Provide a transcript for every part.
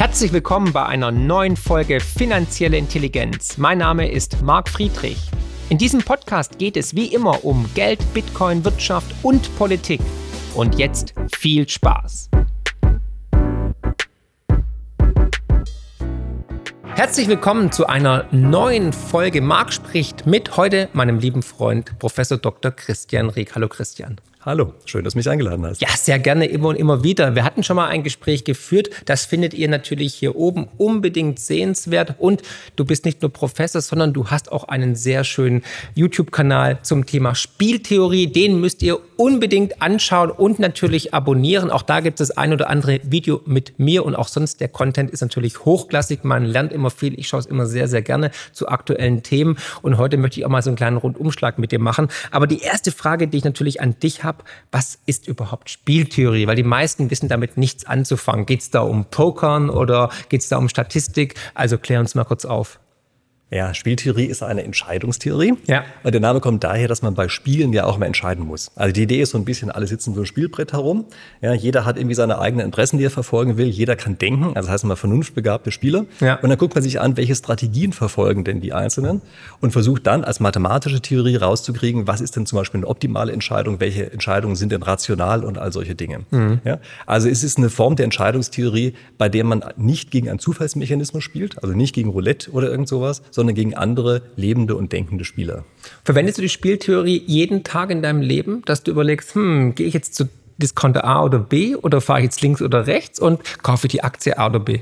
Herzlich willkommen bei einer neuen Folge Finanzielle Intelligenz. Mein Name ist Marc Friedrich. In diesem Podcast geht es wie immer um Geld, Bitcoin, Wirtschaft und Politik. Und jetzt viel Spaß. Herzlich willkommen zu einer neuen Folge Marc spricht mit heute meinem lieben Freund Professor Dr. Christian Rieck. Hallo Christian. Hallo, schön, dass du mich eingeladen hast. Ja, sehr gerne immer und immer wieder. Wir hatten schon mal ein Gespräch geführt. Das findet ihr natürlich hier oben unbedingt sehenswert. Und du bist nicht nur Professor, sondern du hast auch einen sehr schönen YouTube-Kanal zum Thema Spieltheorie. Den müsst ihr unbedingt anschauen und natürlich abonnieren. Auch da gibt es ein oder andere Video mit mir und auch sonst. Der Content ist natürlich hochklassig. Man lernt immer viel. Ich schaue es immer sehr, sehr gerne zu aktuellen Themen. Und heute möchte ich auch mal so einen kleinen Rundumschlag mit dir machen. Aber die erste Frage, die ich natürlich an dich habe, habe, was ist überhaupt Spieltheorie? Weil die meisten wissen damit nichts anzufangen. Geht es da um Pokern oder geht es da um Statistik? Also klär uns mal kurz auf. Ja, Spieltheorie ist eine Entscheidungstheorie. Ja. Und der Name kommt daher, dass man bei Spielen ja auch mal entscheiden muss. Also die Idee ist so ein bisschen, alle sitzen so ein Spielbrett herum. Ja, jeder hat irgendwie seine eigenen Interessen, die er verfolgen will. Jeder kann denken. Also das heißt mal vernunftbegabte Spieler. Ja. Und dann guckt man sich an, welche Strategien verfolgen denn die Einzelnen und versucht dann als mathematische Theorie rauszukriegen, was ist denn zum Beispiel eine optimale Entscheidung, welche Entscheidungen sind denn rational und all solche Dinge. Mhm. Ja, also es ist eine Form der Entscheidungstheorie, bei der man nicht gegen einen Zufallsmechanismus spielt, also nicht gegen Roulette oder irgend sowas, sondern gegen andere lebende und denkende Spieler. Verwendest du die Spieltheorie jeden Tag in deinem Leben, dass du überlegst, hm, gehe ich jetzt zu Discounter A oder B oder fahre ich jetzt links oder rechts und kaufe ich die Aktie A oder B?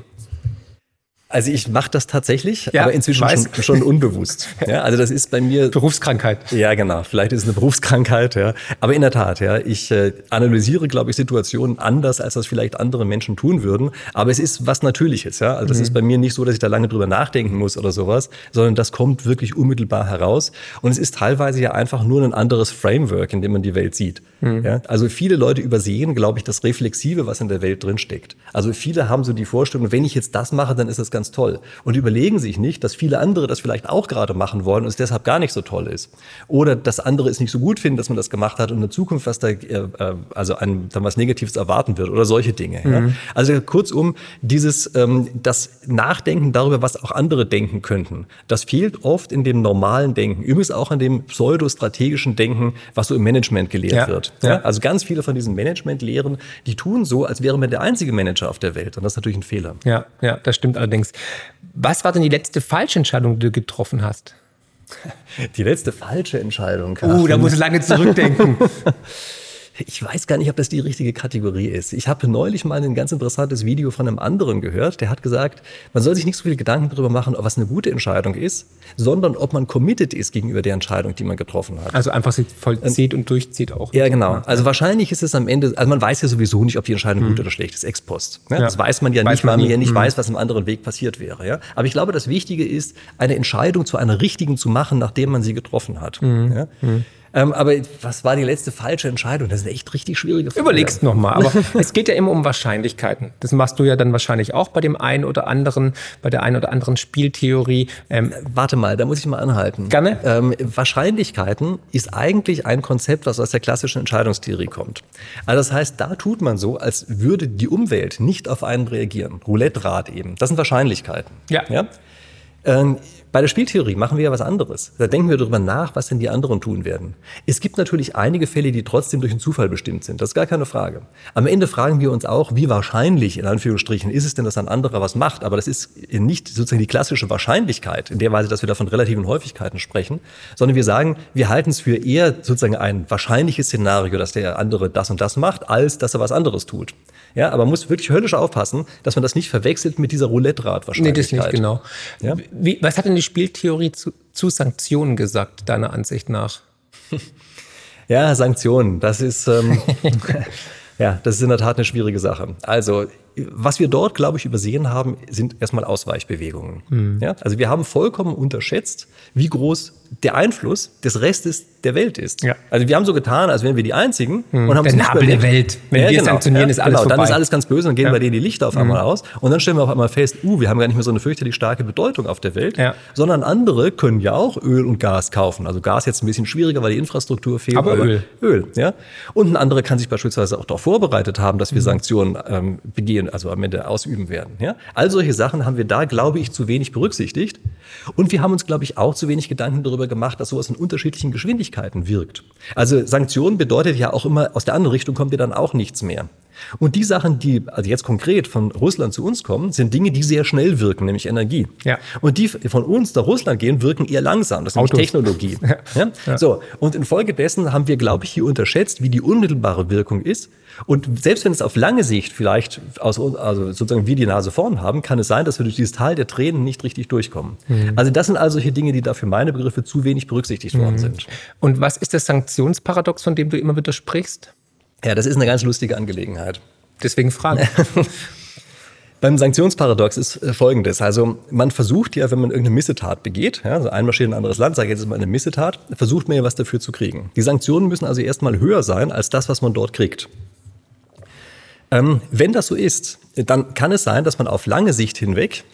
Also ich mache das tatsächlich, ja, aber inzwischen schon, schon, unbewusst. Ja, also das ist bei mir Berufskrankheit. Ja, genau. Vielleicht ist es eine Berufskrankheit. Ja, aber in der Tat. Ja, ich äh, analysiere, glaube ich, Situationen anders, als das vielleicht andere Menschen tun würden. Aber es ist was Natürliches. Ja, also das mhm. ist bei mir nicht so, dass ich da lange drüber nachdenken muss oder sowas, sondern das kommt wirklich unmittelbar heraus. Und es ist teilweise ja einfach nur ein anderes Framework, in dem man die Welt sieht. Mhm. Ja, also viele Leute übersehen, glaube ich, das Reflexive, was in der Welt drin steckt. Also viele haben so die Vorstellung, wenn ich jetzt das mache, dann ist das ganz toll. Und überlegen sich nicht, dass viele andere das vielleicht auch gerade machen wollen und es deshalb gar nicht so toll ist. Oder dass andere es nicht so gut finden, dass man das gemacht hat und in der Zukunft was da, äh, äh also ein, dann was Negatives erwarten wird oder solche Dinge. Mhm. Ja. Also kurzum, dieses, ähm, das Nachdenken darüber, was auch andere denken könnten, das fehlt oft in dem normalen Denken. Übrigens auch in dem pseudostrategischen Denken, was so im Management gelehrt ja. wird. Ja. Also ganz viele von diesen Management-Lehren, die tun so, als wäre man der einzige Manager auf der Welt. Und das ist natürlich ein Fehler. Ja, ja, das stimmt allerdings. Was war denn die letzte falsche Entscheidung, die du getroffen hast? Die letzte falsche Entscheidung. Uh, da muss ich lange zurückdenken. Ich weiß gar nicht, ob das die richtige Kategorie ist. Ich habe neulich mal ein ganz interessantes Video von einem anderen gehört, der hat gesagt, man soll sich nicht so viel Gedanken darüber machen, ob was eine gute Entscheidung ist, sondern ob man committed ist gegenüber der Entscheidung, die man getroffen hat. Also einfach sich vollzieht und, und durchzieht auch. Ja, genau. Also wahrscheinlich ist es am Ende, also man weiß ja sowieso nicht, ob die Entscheidung mhm. gut oder schlecht ist, ex post. Ja? Ja. Das weiß man ja weiß nicht, man weil man ja nicht mhm. weiß, was im anderen Weg passiert wäre. Ja? Aber ich glaube, das Wichtige ist, eine Entscheidung zu einer richtigen zu machen, nachdem man sie getroffen hat. Mhm. Ja? Mhm. Ähm, aber was war die letzte falsche Entscheidung? Das echt richtig schwierige Frage. Überlegst nochmal. Aber es geht ja immer um Wahrscheinlichkeiten. Das machst du ja dann wahrscheinlich auch bei dem einen oder anderen, bei der einen oder anderen Spieltheorie. Ähm, Warte mal, da muss ich mal anhalten. Gerne. Ähm, Wahrscheinlichkeiten ist eigentlich ein Konzept, was aus der klassischen Entscheidungstheorie kommt. Also das heißt, da tut man so, als würde die Umwelt nicht auf einen reagieren. Roulette-Rad eben. Das sind Wahrscheinlichkeiten. Ja. ja? Ähm, bei der Spieltheorie machen wir ja was anderes. Da denken wir darüber nach, was denn die anderen tun werden. Es gibt natürlich einige Fälle, die trotzdem durch einen Zufall bestimmt sind. Das ist gar keine Frage. Am Ende fragen wir uns auch, wie wahrscheinlich, in Anführungsstrichen, ist es denn, dass ein anderer was macht? Aber das ist nicht sozusagen die klassische Wahrscheinlichkeit, in der Weise, dass wir da von relativen Häufigkeiten sprechen, sondern wir sagen, wir halten es für eher sozusagen ein wahrscheinliches Szenario, dass der andere das und das macht, als dass er was anderes tut. Ja, aber man muss wirklich höllisch aufpassen, dass man das nicht verwechselt mit dieser Roulette-Rad-Wahrscheinlichkeit. Nee, das nicht, genau. Ja? Wie, was hat denn die Spieltheorie zu, zu Sanktionen gesagt, deiner Ansicht nach? Ja, Sanktionen, das ist, ähm, ja, das ist in der Tat eine schwierige Sache. Also, was wir dort, glaube ich, übersehen haben, sind erstmal Ausweichbewegungen. Mhm. Ja, also wir haben vollkommen unterschätzt, wie groß der Einfluss des Restes der Welt ist. Ja. Also wir haben so getan, als wären wir die Einzigen hm. und haben der Nabel der Welt. Wenn ja, wir genau, sanktionieren, ja, ist alles genau, vorbei. Dann ist alles ganz böse und gehen ja. bei denen die Lichter auf hm. einmal aus. Und dann stellen wir auf einmal fest, uh, wir haben gar nicht mehr so eine fürchterlich starke Bedeutung auf der Welt, sondern andere können ja auch Öl und Gas kaufen. Also Gas jetzt ein bisschen schwieriger, weil die Infrastruktur fehlt. Aber, aber Öl. Öl, ja. Und ein anderer kann sich beispielsweise auch darauf vorbereitet haben, dass wir mhm. Sanktionen ähm, begehen. also am Ende ausüben werden. Ja? All solche Sachen haben wir da, glaube ich, zu wenig berücksichtigt. Und wir haben uns, glaube ich, auch zu wenig Gedanken darüber gemacht, dass sowas in unterschiedlichen Geschwindigkeiten wirkt. Also Sanktionen bedeutet ja auch immer, aus der anderen Richtung kommt ja dann auch nichts mehr. Und die Sachen, die also jetzt konkret von Russland zu uns kommen, sind Dinge, die sehr schnell wirken, nämlich Energie. Ja. Und die von uns nach Russland gehen, wirken eher langsam. Das ist nämlich Autos. Technologie. Ja. Ja? So. Und infolgedessen haben wir, glaube ich, hier unterschätzt, wie die unmittelbare Wirkung ist. Und selbst wenn es auf lange Sicht vielleicht aus, also sozusagen wir die Nase vorn haben, kann es sein, dass wir durch dieses Tal der Tränen nicht richtig durchkommen. Also das sind also solche Dinge, die da für meine Begriffe zu wenig berücksichtigt worden sind. Und was ist das Sanktionsparadox, von dem du immer wieder sprichst? Ja, das ist eine ganz lustige Angelegenheit. Deswegen frage. Beim Sanktionsparadox ist äh, folgendes. Also man versucht ja, wenn man irgendeine Missetat begeht, ja, also einmarschiert in ein anderes Land, sage ich jetzt ist mal eine Missetat, versucht man ja was dafür zu kriegen. Die Sanktionen müssen also erstmal höher sein als das, was man dort kriegt. Ähm, wenn das so ist, dann kann es sein, dass man auf lange Sicht hinweg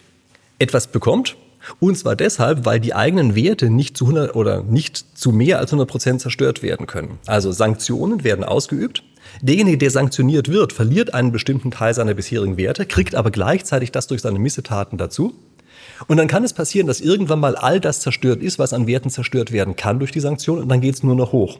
etwas bekommt. Und zwar deshalb, weil die eigenen Werte nicht zu 100 oder nicht zu mehr als 100 Prozent zerstört werden können. Also Sanktionen werden ausgeübt. Derjenige, der sanktioniert wird, verliert einen bestimmten Teil seiner bisherigen Werte, kriegt aber gleichzeitig das durch seine Missetaten dazu. Und dann kann es passieren, dass irgendwann mal all das zerstört ist, was an Werten zerstört werden kann durch die Sanktion, und dann geht es nur noch hoch.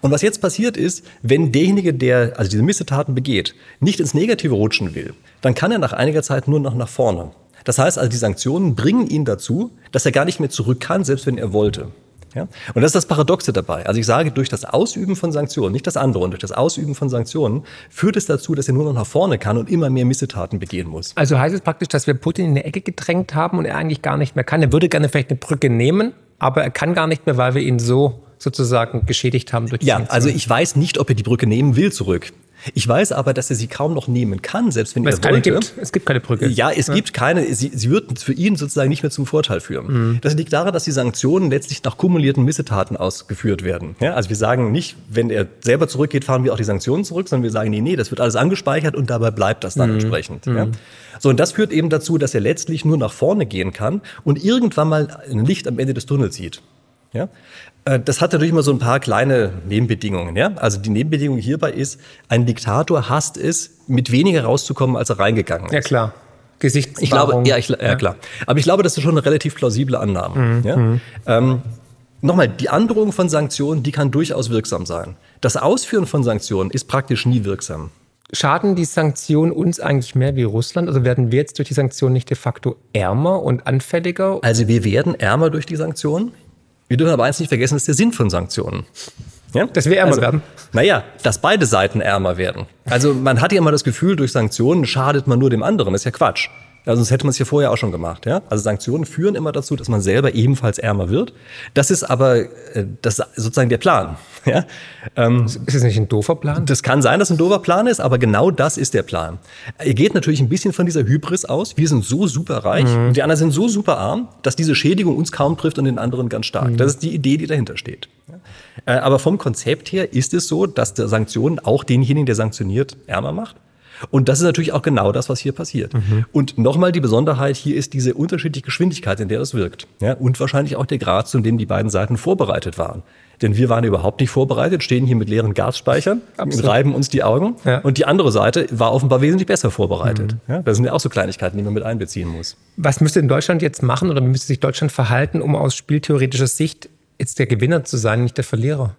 Und was jetzt passiert ist, wenn derjenige, der also diese Missetaten begeht, nicht ins Negative rutschen will, dann kann er nach einiger Zeit nur noch nach vorne. Das heißt also, die Sanktionen bringen ihn dazu, dass er gar nicht mehr zurück kann, selbst wenn er wollte. Ja? Und das ist das Paradoxe dabei. Also ich sage, durch das Ausüben von Sanktionen, nicht das andere, und durch das Ausüben von Sanktionen führt es dazu, dass er nur noch nach vorne kann und immer mehr Missetaten begehen muss. Also heißt es praktisch, dass wir Putin in eine Ecke gedrängt haben und er eigentlich gar nicht mehr kann. Er würde gerne vielleicht eine Brücke nehmen, aber er kann gar nicht mehr, weil wir ihn so sozusagen geschädigt haben durch die Ja, Sanktionen. also ich weiß nicht, ob er die Brücke nehmen will zurück. Ich weiß aber, dass er sie kaum noch nehmen kann, selbst wenn Weil er es keine wollte. gibt. Es gibt keine Brücke. Ja, es gibt keine, sie, sie wird für ihn sozusagen nicht mehr zum Vorteil führen. Mhm. Das liegt daran, dass die Sanktionen letztlich nach kumulierten Missetaten ausgeführt werden. Ja, also wir sagen nicht, wenn er selber zurückgeht, fahren wir auch die Sanktionen zurück, sondern wir sagen, nee, nee, das wird alles angespeichert und dabei bleibt das Mhm. dann entsprechend. Ja. So, und das führt eben dazu, dass er letztlich nur nach vorne gehen kann und irgendwann mal ein Licht am Ende des Tunnels sieht. Ja? Äh, Das hat natürlich immer so ein paar kleine Nebenbedingungen. Ja? Also die Nebenbedingung hierbei ist, ein Diktator hasst es, mit weniger rauszukommen, als er reingegangen ist. Ja, klar. Gesichtswahrung. Ich glaube, ja, ich, ja, klar. Aber ich glaube, das ist schon eine relativ plausible Annahme. Ja? Ähm, Nochmal, die Androhung von Sanktionen, die kann durchaus wirksam sein. Das Ausführen von Sanktionen ist praktisch nie wirksam. Schaden die Sanktionen uns eigentlich mehr wie Russland? Also werden wir jetzt durch die Sanktionen nicht de facto ärmer und anfälliger? Also wir werden ärmer durch die Sanktionen. Wir dürfen aber eins nicht vergessen, das ist der Sinn von Sanktionen. Ja? Dass wir ärmer also, werden? Naja, dass beide Seiten ärmer werden. Also man hat ja immer das Gefühl, durch Sanktionen schadet man nur dem anderen. Das ist ja Quatsch. Also das hätte man es ja vorher auch schon gemacht. Ja? Also Sanktionen führen immer dazu, dass man selber ebenfalls ärmer wird. Das ist aber äh, das ist sozusagen der Plan. Ja? Ähm, Ist es nicht ein doofer Plan? das kann sein, dass ein doofer Plan ist, aber genau das ist der Plan. Er geht natürlich ein bisschen von dieser Hybris aus. Wir sind so super reich Mhm. und die anderen sind so super arm, dass diese Schädigung uns kaum trifft und den anderen ganz stark. Mhm. Das ist die Idee, die dahinter steht. Äh, Aber vom Konzept her ist es so, dass der Sanktionen auch denjenigen, der sanktioniert, ärmer macht. Und das ist natürlich auch genau das, was hier passiert. Mhm. Und nochmal die Besonderheit hier ist diese unterschiedliche Geschwindigkeit, in der das wirkt. Ja, und wahrscheinlich auch der Grad, zu dem die beiden Seiten vorbereitet waren. Denn wir waren überhaupt nicht vorbereitet, stehen hier mit leeren Gasspeichern, Absolut. reiben uns die Augen. Ja. Und die andere Seite war offenbar wesentlich besser vorbereitet. Ja, das sind ja auch so Kleinigkeiten, die man mit einbeziehen muss. Was müsste in Deutschland jetzt machen oder wie müsste sich Deutschland verhalten, um aus spieltheoretischer Sicht jetzt der Gewinner zu sein, nicht der Verlierer?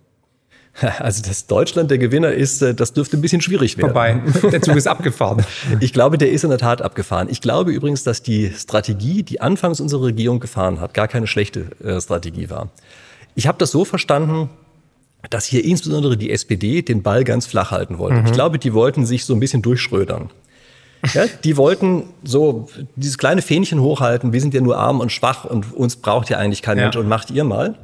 Also, dass Deutschland der Gewinner ist, äh, das dürfte ein bisschen schwierig werden. Vorbei. Der Zug ist abgefahren. Ich glaube, der ist in der Tat abgefahren. Ich glaube übrigens, dass die Strategie, die anfangs unsere Regierung gefahren hat, gar keine schlechte äh, Strategie war. Ich habe das so verstanden, dass hier insbesondere die SPD den Ball ganz flach halten wollte. Ich glaube, die wollten sich so ein bisschen durchschrödern. Ja, die wollten so dieses kleine Fähnchen hochhalten, wir sind ja nur arm und schwach und uns braucht ja eigentlich kein Ja. Mensch und macht ihr mal.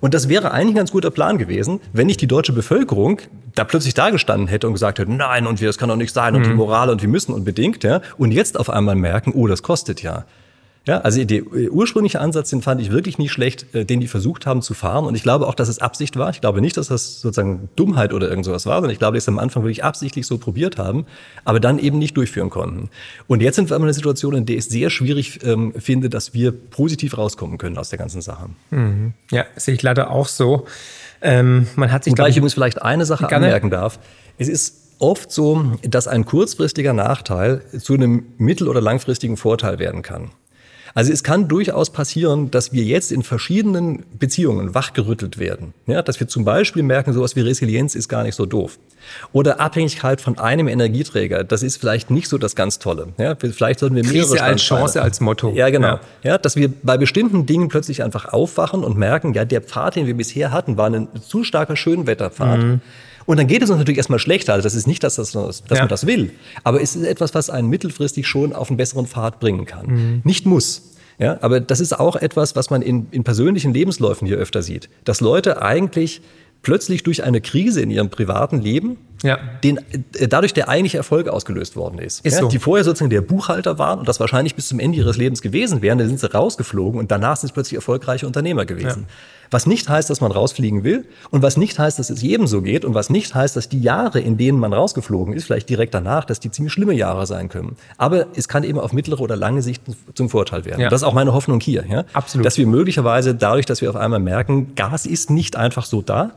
Und das wäre eigentlich ein ganz guter Plan gewesen, wenn nicht die deutsche Bevölkerung da plötzlich dagestanden hätte und gesagt hätte, nein, und wir, das kann doch nicht sein, und die Moral und wir müssen unbedingt, ja. Und jetzt auf einmal merken, oh, das kostet ja. Ja, also der äh, ursprüngliche Ansatz, den fand ich wirklich nicht schlecht, äh, den die versucht haben zu fahren. Und ich glaube auch, dass es Absicht war. Ich glaube nicht, dass das sozusagen Dummheit oder irgend sowas war, sondern ich glaube, dass sie am Anfang wirklich absichtlich so probiert haben, aber dann eben nicht durchführen konnten. Und jetzt sind wir in einer Situation, in der ich es sehr schwierig ähm, finde, dass wir positiv rauskommen können aus der ganzen Sache. Ja, sehe ich leider auch so. Ähm, man hat sich, Wobei ich übrigens vielleicht eine Sache Gerne. anmerken darf. Es ist oft so, dass ein kurzfristiger Nachteil zu einem mittel- oder langfristigen Vorteil werden kann. Also es kann durchaus passieren, dass wir jetzt in verschiedenen Beziehungen wachgerüttelt werden. Ja, dass wir zum Beispiel merken, sowas wie Resilienz ist gar nicht so doof. Oder Abhängigkeit von einem Energieträger, das ist vielleicht nicht so das ganz Tolle. Ja, vielleicht sollten wir mehrere Krise als Chance als Motto. Ja, genau. Ja. ja. dass wir bei bestimmten Dingen plötzlich einfach aufwachen und merken, ja, der Pfad, den wir bisher hatten, war ein zu starker Schönwetterpfad. Mhm. Und dann geht es uns natürlich erstmal schlechter. Also das ist nicht, dass, das, dass ja. man das will. Aber es ist etwas, was einen mittelfristig schon auf einen besseren Pfad bringen kann. Mhm. Nicht muss. Ja, aber das ist auch etwas, was man in, in persönlichen Lebensläufen hier öfter sieht. Dass Leute eigentlich plötzlich durch eine Krise in ihrem privaten Leben, ja. den, äh, dadurch der eigentliche Erfolg ausgelöst worden ist. ist ja, so. Die vorher sozusagen der Buchhalter waren und das wahrscheinlich bis zum Ende ihres Lebens gewesen wären, dann sind sie rausgeflogen und danach sind sie plötzlich erfolgreiche Unternehmer gewesen. Ja. Was nicht heißt, dass man rausfliegen will und was nicht heißt, dass es jedem so geht und was nicht heißt, dass die Jahre, in denen man rausgeflogen ist, vielleicht direkt danach, dass die ziemlich schlimme Jahre sein können. Aber es kann eben auf mittlere oder lange Sicht zum Vorteil werden. Ja. Das ist auch meine Hoffnung hier. Ja? Absolut. Dass wir möglicherweise dadurch, dass wir auf einmal merken, Gas ist nicht einfach so da,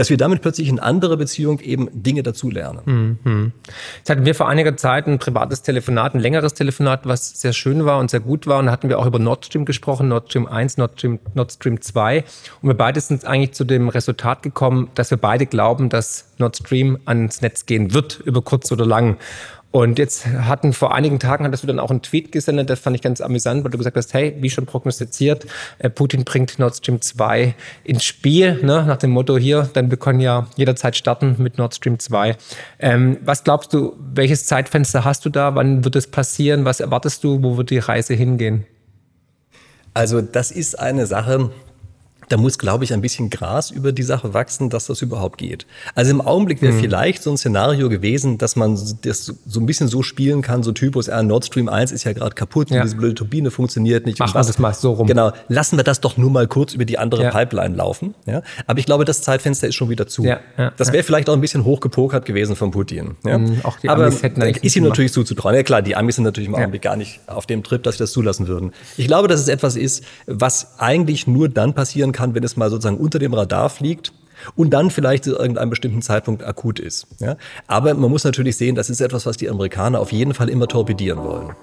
dass wir damit plötzlich in andere Beziehung eben Dinge dazulernen. Mhm. Jetzt hatten wir vor einiger Zeit ein privates Telefonat, ein längeres Telefonat, was sehr schön war und sehr gut war. Und da hatten wir auch über Nord Stream gesprochen, Nord Stream 1, Nord Stream, Nord Stream 2. Und wir beide sind eigentlich zu dem Resultat gekommen, dass wir beide glauben, dass Nord Stream ans Netz gehen wird, über kurz oder lang. Und jetzt hatten vor einigen Tagen hattest du dann auch einen Tweet gesendet, das fand ich ganz amüsant, weil du gesagt hast, hey, wie schon prognostiziert, äh, Putin bringt Nord Stream 2 ins Spiel, ne? nach dem Motto hier, dann wir können ja jederzeit starten mit Nord Stream 2. Ähm, was glaubst du, welches Zeitfenster hast du da? Wann wird es passieren? Was erwartest du? Wo wird die Reise hingehen? Also das ist eine Sache, da muss, glaube ich, ein bisschen Gras über die Sache wachsen, dass das überhaupt geht. Also im Augenblick wäre mhm. vielleicht so ein Szenario gewesen, dass man das so ein bisschen so spielen kann, so Typus, ja, Nord Stream 1 ist ja gerade kaputt, ja. diese blöde Turbine funktioniert nicht. Machen wir das mal so rum. Genau, lassen wir das doch nur mal kurz über die andere ja. Pipeline laufen. Ja? Aber ich glaube, das Zeitfenster ist schon wieder zu. Ja. Ja. Das wäre vielleicht auch ein bisschen hochgepokert gewesen von Putin. Ja? Mhm, auch die Aber Amis hätten ist ihm natürlich zuzutrauen. Ja klar, die Amis sind natürlich im Augenblick gar nicht auf dem Trip, dass sie das zulassen würden. Ich glaube, dass es etwas ist, was eigentlich nur dann passieren kann, kann, wenn es mal sozusagen unter dem Radar fliegt und dann vielleicht zu irgendeinem bestimmten Zeitpunkt akut ist. Ja? Aber man muss natürlich sehen, das ist etwas, was die Amerikaner auf jeden Fall immer torpedieren wollen.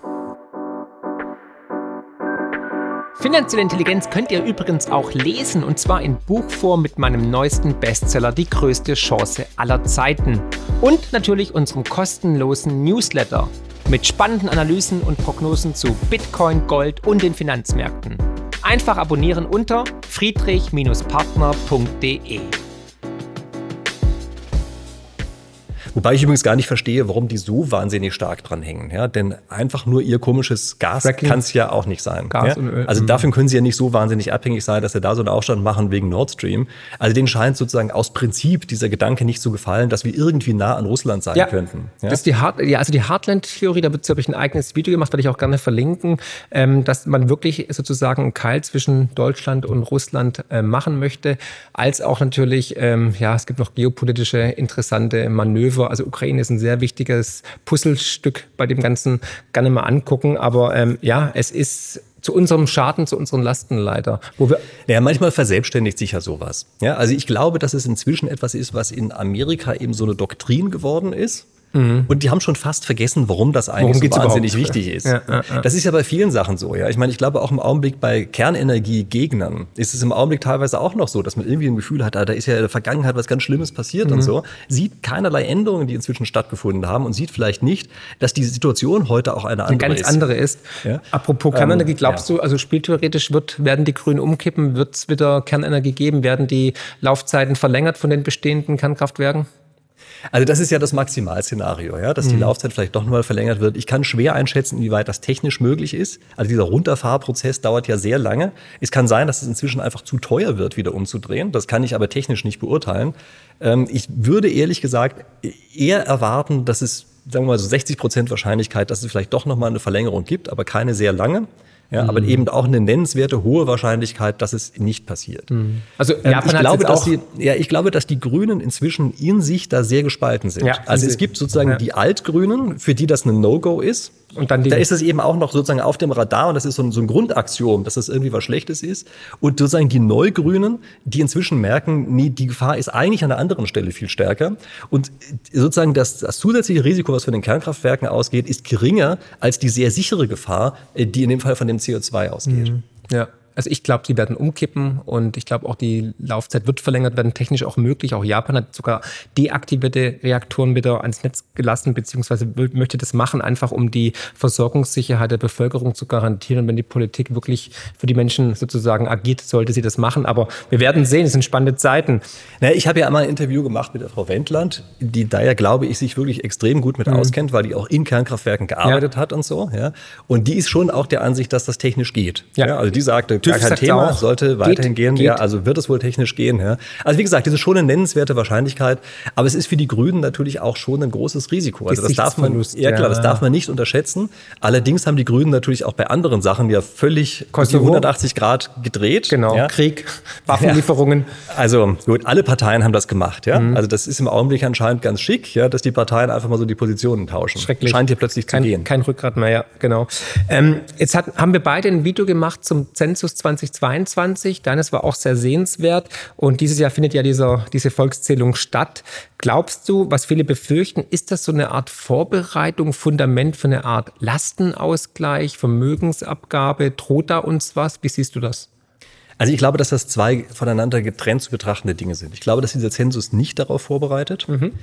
Finanzielle Intelligenz könnt ihr übrigens auch lesen und zwar in Buchform mit meinem neuesten Bestseller Die größte Chance aller Zeiten und natürlich unserem kostenlosen Newsletter mit spannenden Analysen und Prognosen zu Bitcoin, Gold und den Finanzmärkten. Einfach abonnieren unter friedrich-partner.de. Wobei ich übrigens gar nicht verstehe, warum die so wahnsinnig stark dran hängen. Ja? Denn einfach nur ihr komisches Gas kann es ja auch nicht sein. Gas ja? und Öl. Also mhm. davon können sie ja nicht so wahnsinnig abhängig sein, dass sie da so einen Aufstand machen wegen Nord Stream. Also denen scheint sozusagen aus Prinzip dieser Gedanke nicht zu gefallen, dass wir irgendwie nah an Russland sein ja. könnten. Ja? Das ist die Hard ja, also die Heartland-Theorie, da habe ich ein eigenes Video gemacht, werde ich auch gerne verlinken, ähm, dass man wirklich sozusagen einen Keil zwischen Deutschland und Russland äh, machen möchte, als auch natürlich, ähm, ja, es gibt noch geopolitische interessante Manöver also Ukraine ist ein sehr wichtiges Puzzlestück bei dem Ganzen, gerne mal angucken. Aber ähm, ja, es ist zu unserem Schaden, zu unseren Lasten leider. Wo wir ja, manchmal verselbstständigt sich ja sowas. Ja, also ich glaube, dass es inzwischen etwas ist, was in Amerika eben so eine Doktrin geworden ist. Mhm. Und die haben schon fast vergessen, warum das eigentlich warum so wahnsinnig überhaupt? wichtig ist. Ja, ja, ja. Das ist ja bei vielen Sachen so. Ja, ich meine, ich glaube auch im Augenblick bei Kernenergiegegnern ist es im Augenblick teilweise auch noch so, dass man irgendwie ein Gefühl hat, ah, da ist ja in der Vergangenheit was ganz Schlimmes passiert mhm. und so. Sieht keinerlei Änderungen, die inzwischen stattgefunden haben und sieht vielleicht nicht, dass die Situation heute auch eine andere eine ganz ist. andere ist. Apropos ähm, Kernenergie, glaubst du, also spieltheoretisch wird, werden die Grünen umkippen, wird es wieder Kernenergie geben, werden die Laufzeiten verlängert von den bestehenden Kernkraftwerken? Also das ist ja das Maximalszenario, ja, dass die mhm. Laufzeit vielleicht doch nochmal verlängert wird. Ich kann schwer einschätzen, inwieweit das technisch möglich ist. Also dieser Runterfahrprozess dauert ja sehr lange. Es kann sein, dass es inzwischen einfach zu teuer wird, wieder umzudrehen. Das kann ich aber technisch nicht beurteilen. Ähm, ich würde ehrlich gesagt eher erwarten, dass es, sagen wir mal so 60 Prozent Wahrscheinlichkeit, dass es vielleicht doch nochmal eine Verlängerung gibt, aber keine sehr lange. Ja, mhm. aber eben auch eine nennenswerte hohe Wahrscheinlichkeit, dass es nicht passiert. Mhm. Also ähm, Japan ich glaube, dass die, ja, ich glaube, dass die Grünen inzwischen in sich da sehr gespalten sind. Ja, also es gibt sozusagen ja. die Altgrünen, für die das ein No-Go ist, Und dann da ist es eben auch noch sozusagen auf dem Radar und das ist so ein, so ein Grundaxiom, dass das irgendwie was Schlechtes ist. Und sozusagen die Neugrünen, die inzwischen merken, nee, die Gefahr ist eigentlich an einer anderen Stelle viel stärker. Und sozusagen das, das zusätzliche Risiko, was von den Kernkraftwerken ausgeht, ist geringer als die sehr sichere Gefahr, äh, die in dem Fall von dem CO2 ausgeht. Mhm. Ja. Also ich glaube, die werden umkippen und ich glaube auch die Laufzeit wird verlängert werden, technisch auch möglich. Auch Japan hat sogar deaktivierte Reaktoren wieder ans Netz gelassen, beziehungsweise möchte das machen, einfach um die Versorgungssicherheit der Bevölkerung zu garantieren. Und wenn die Politik wirklich für die Menschen sozusagen agiert, sollte sie das machen. Aber wir werden sehen, es sind spannende Zeiten. Naja, ich habe ja einmal ein Interview gemacht mit der Frau Wendland, die da ja, glaube ich, sich wirklich extrem gut mit mhm. auskennt, weil die auch in Kernkraftwerken gearbeitet ja. hat und so. Ja. Und die ist schon auch der Ansicht, dass das technisch geht. Ja. ja also die sagte, TÜV kein Thema, auch. sollte weiterhin geht, gehen. Geht. Ja, also wird es wohl technisch gehen. Ja. Also wie gesagt, das ist schon eine nennenswerte Wahrscheinlichkeit, aber es ist für die Grünen natürlich auch schon ein großes Risiko. Also das darf man, ja klar, das darf man nicht unterschätzen. Allerdings haben die Grünen natürlich auch bei anderen Sachen ja völlig Kosovo. 180 Grad gedreht. Genau, ja. Krieg, Waffenlieferungen. Also gut, alle Parteien haben das gemacht. Ja. Mhm. Also das ist im Augenblick anscheinend ganz schick, ja, dass die Parteien einfach mal so die Positionen tauschen. Schrecklich. Scheint hier plötzlich kein, zu gehen. Kein Rückgrat mehr, ja, genau. Ähm, jetzt hat, haben wir beide ein Video gemacht zum Zensus 2022. 2021. Deines war auch sehr sehenswert. Und dieses Jahr findet ja dieser, diese Volkszählung statt. Glaubst du, was viele befürchten, ist das so eine Art Vorbereitung, Fundament für eine Art Lastenausgleich, Vermögensabgabe? Droht da uns was? Wie siehst du das? Also ich glaube, dass das zwei voneinander getrennt zu betrachtende Dinge sind. Ich glaube, dass dieser Zensus nicht darauf vorbereitet. Mhm.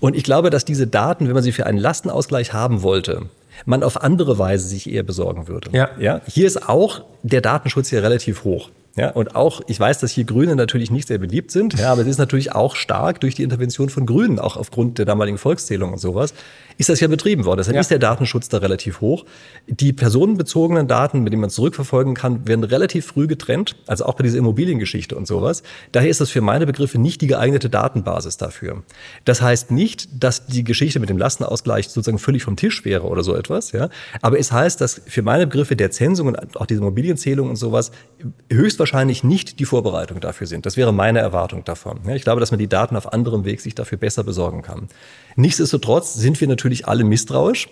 Und ich glaube, dass diese Daten, wenn man sie für einen Lastenausgleich haben wollte, man auf andere Weise sich eher besorgen würde. Ja. Ja? Hier ist auch der Datenschutz hier relativ hoch. Ja, und auch, ich weiß, dass hier Grüne natürlich nicht sehr beliebt sind, ja, aber es ist natürlich auch stark durch die Intervention von Grünen, auch aufgrund der damaligen Volkszählung und sowas, ist das ja betrieben worden. Deshalb ja. ist der Datenschutz da relativ hoch. Die personenbezogenen Daten, mit denen man zurückverfolgen kann, werden relativ früh getrennt, also auch bei dieser Immobiliengeschichte und sowas. Daher ist das für meine Begriffe nicht die geeignete Datenbasis dafür. Das heißt nicht, dass die Geschichte mit dem Lastenausgleich sozusagen völlig vom Tisch wäre oder so etwas, ja. Aber es heißt, dass für meine Begriffe der Zensung und auch diese Immobilienzählung und sowas höchstwahrscheinlich nicht die Vorbereitung dafür sind. Das wäre meine Erwartung davon. Ich glaube, dass man die Daten auf anderem Weg sich dafür besser besorgen kann. Nichtsdestotrotz sind wir natürlich alle misstrauisch.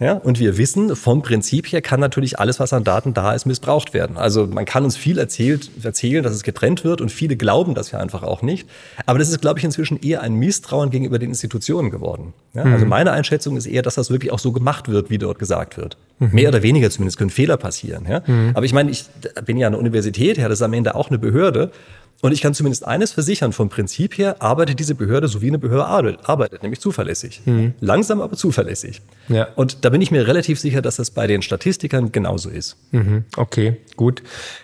Ja, und wir wissen, vom Prinzip her kann natürlich alles, was an Daten da ist, missbraucht werden. Also man kann uns viel erzählt, erzählen, dass es getrennt wird und viele glauben das ja einfach auch nicht. Aber das ist, glaube ich, inzwischen eher ein Misstrauen gegenüber den Institutionen geworden. Ja, mhm. Also meine Einschätzung ist eher, dass das wirklich auch so gemacht wird, wie dort gesagt wird. Mhm. Mehr oder weniger zumindest können Fehler passieren. Ja? Mhm. Aber ich meine, ich bin ja an der Universität, ja, das ist am Ende auch eine Behörde. Und ich kann zumindest eines versichern, vom Prinzip her arbeitet diese Behörde so wie eine Behörde arbeitet, nämlich zuverlässig. Mhm. Langsam, aber zuverlässig. Ja. Und da bin ich mir relativ sicher, dass das bei den Statistikern genauso ist. Mhm. Okay, gut.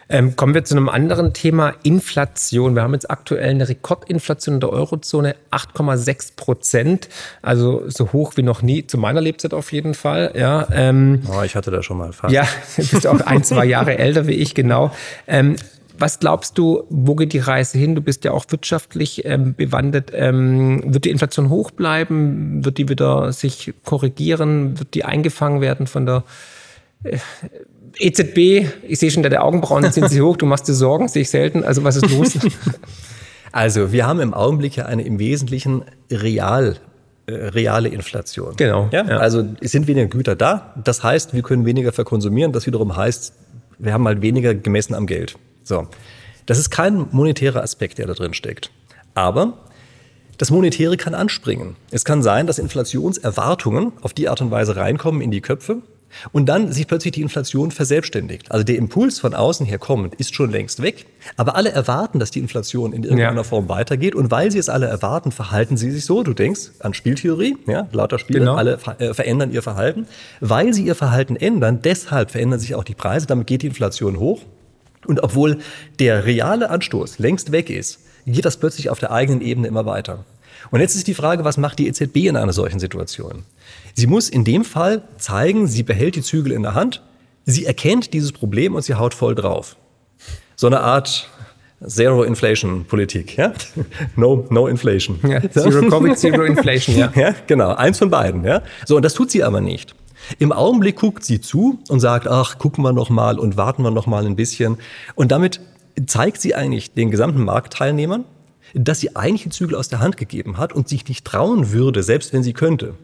Ähm, kommen wir zu einem anderen Thema, Inflation. Wir haben jetzt aktuell eine Rekordinflation in der Eurozone, 8,6 Prozent. Also so hoch wie noch nie, zu meiner Lebzeit auf jeden Fall. Ja, ähm, oh, ich hatte da schon mal fast. Ja, du bist auch ein, zwei Jahre älter wie ich, genau. Ähm, was glaubst du, wo geht die Reise hin? Du bist ja auch wirtschaftlich ähm, bewandert. Ähm, wird die Inflation hoch bleiben? Wird die wieder sich korrigieren? Wird die eingefangen werden von der äh, EZB? Ich sehe schon, deine Augenbrauen sind sie hoch. Du machst dir Sorgen, sehe ich selten. Also was ist los? also wir haben im Augenblick ja eine im Wesentlichen real äh, reale Inflation. Genau. Ja? ja? Also es sind weniger Güter da. Das heißt, wir können weniger verkonsumieren. Das wiederum heißt, wir haben halt weniger gemessen am Geld. So. Das ist kein monetärer Aspekt, der da drin steckt. Aber das Monetäre kann anspringen. Es kann sein, dass Inflationserwartungen auf die Art und Weise reinkommen in die Köpfe und dann sich plötzlich die Inflation verselbstständigt. Also der Impuls von außen her kommend ist schon längst weg, aber alle erwarten, dass die Inflation in irgendeiner ja. Form weitergeht und weil sie es alle erwarten, verhalten sie sich so. Du denkst an Spieltheorie, ja, lauter Spieler, genau. alle äh, verändern ihr Verhalten. Weil sie ihr Verhalten ändern, deshalb verändern sich auch die Preise, damit geht die Inflation hoch und obwohl der reale Anstoß längst weg ist, geht das plötzlich auf der eigenen Ebene immer weiter. Und jetzt ist die Frage, was macht die EZB in einer solchen Situation? Sie muss in dem Fall zeigen, sie behält die Zügel in der Hand, sie erkennt dieses Problem und sie haut voll drauf. So eine Art Zero Inflation Politik, ja? No, no Inflation. Ja, zero Covid, Zero Inflation, ja. ja. Genau, eins von beiden, ja. So, und das tut sie aber nicht. Im Augenblick guckt sie zu und sagt, ach, gucken wir noch mal und warten wir noch mal ein bisschen. Und damit zeigt sie eigentlich den gesamten Marktteilnehmern, dass sie eigentlich die Zügel aus der Hand gegeben hat und sich nicht trauen würde, selbst wenn sie könnte,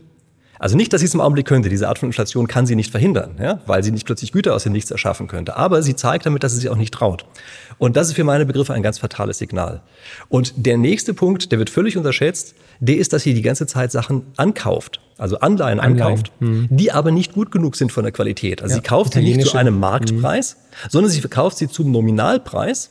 Also nicht, dass sie es im Augenblick könnte. Diese Art von Inflation kann sie nicht verhindern, ja, weil sie nicht plötzlich Güter aus dem Nichts erschaffen könnte. Aber sie zeigt damit, dass sie sich auch nicht traut. Und das ist für meine Begriffe ein ganz fatales Signal. Und der nächste Punkt, der wird völlig unterschätzt, der ist, dass sie die ganze Zeit Sachen ankauft, also Anleihen, Anleihen. ankauft, hm. die aber nicht gut genug sind von der Qualität. Also ja, sie kauft sie nicht zu einem Marktpreis, hm. sondern sie verkauft sie zum Nominalpreis